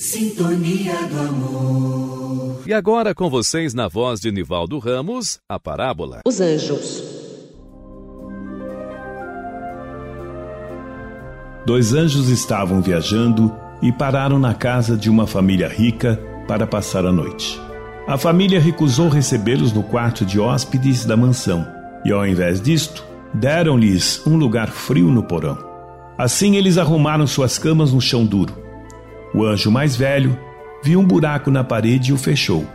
Sintonia do amor. E agora com vocês na voz de Nivaldo Ramos, a parábola. Os anjos. Dois anjos estavam viajando e pararam na casa de uma família rica para passar a noite. A família recusou recebê-los no quarto de hóspedes da mansão e, ao invés disto, deram-lhes um lugar frio no porão. Assim, eles arrumaram suas camas no chão duro o anjo mais velho viu um buraco na parede e o fechou.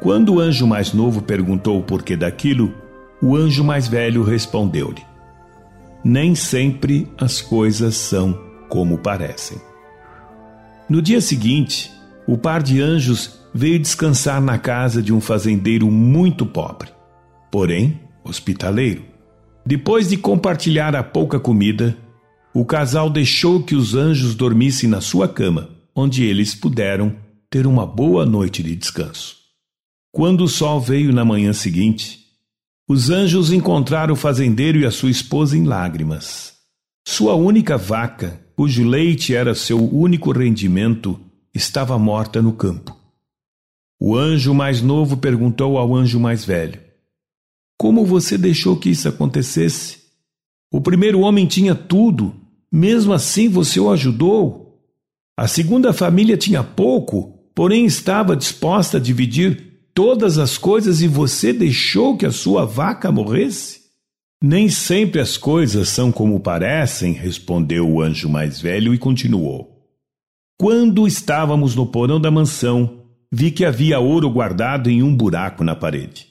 Quando o anjo mais novo perguntou o porquê daquilo, o anjo mais velho respondeu-lhe: Nem sempre as coisas são como parecem. No dia seguinte, o par de anjos veio descansar na casa de um fazendeiro muito pobre, porém hospitaleiro. Depois de compartilhar a pouca comida, o casal deixou que os anjos dormissem na sua cama onde eles puderam ter uma boa noite de descanso. Quando o sol veio na manhã seguinte, os anjos encontraram o fazendeiro e a sua esposa em lágrimas. Sua única vaca, cujo leite era seu único rendimento, estava morta no campo. O anjo mais novo perguntou ao anjo mais velho: Como você deixou que isso acontecesse? O primeiro homem tinha tudo, mesmo assim você o ajudou? A segunda família tinha pouco, porém estava disposta a dividir todas as coisas e você deixou que a sua vaca morresse? Nem sempre as coisas são como parecem, respondeu o anjo mais velho e continuou. Quando estávamos no porão da mansão, vi que havia ouro guardado em um buraco na parede.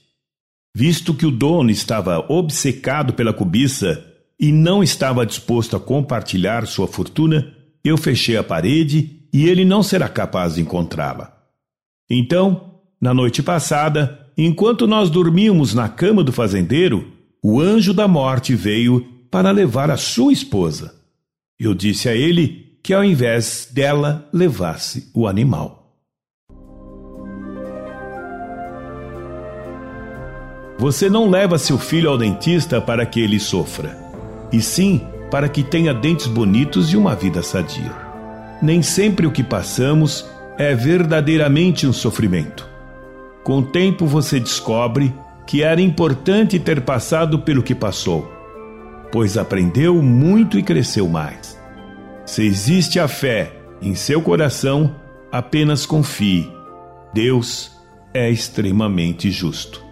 Visto que o dono estava obcecado pela cobiça e não estava disposto a compartilhar sua fortuna, eu fechei a parede e ele não será capaz de encontrá-la. Então, na noite passada, enquanto nós dormíamos na cama do fazendeiro, o anjo da morte veio para levar a sua esposa. Eu disse a ele que ao invés dela levasse o animal. Você não leva seu filho ao dentista para que ele sofra, e sim para que tenha dentes bonitos e uma vida sadia. Nem sempre o que passamos é verdadeiramente um sofrimento. Com o tempo você descobre que era importante ter passado pelo que passou, pois aprendeu muito e cresceu mais. Se existe a fé em seu coração, apenas confie. Deus é extremamente justo.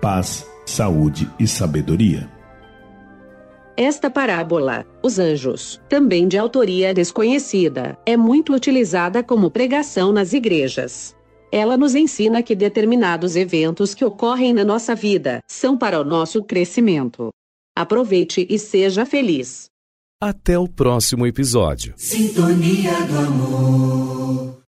Paz, saúde e sabedoria. Esta parábola, Os Anjos, também de autoria desconhecida, é muito utilizada como pregação nas igrejas. Ela nos ensina que determinados eventos que ocorrem na nossa vida são para o nosso crescimento. Aproveite e seja feliz. Até o próximo episódio. Sintonia do amor.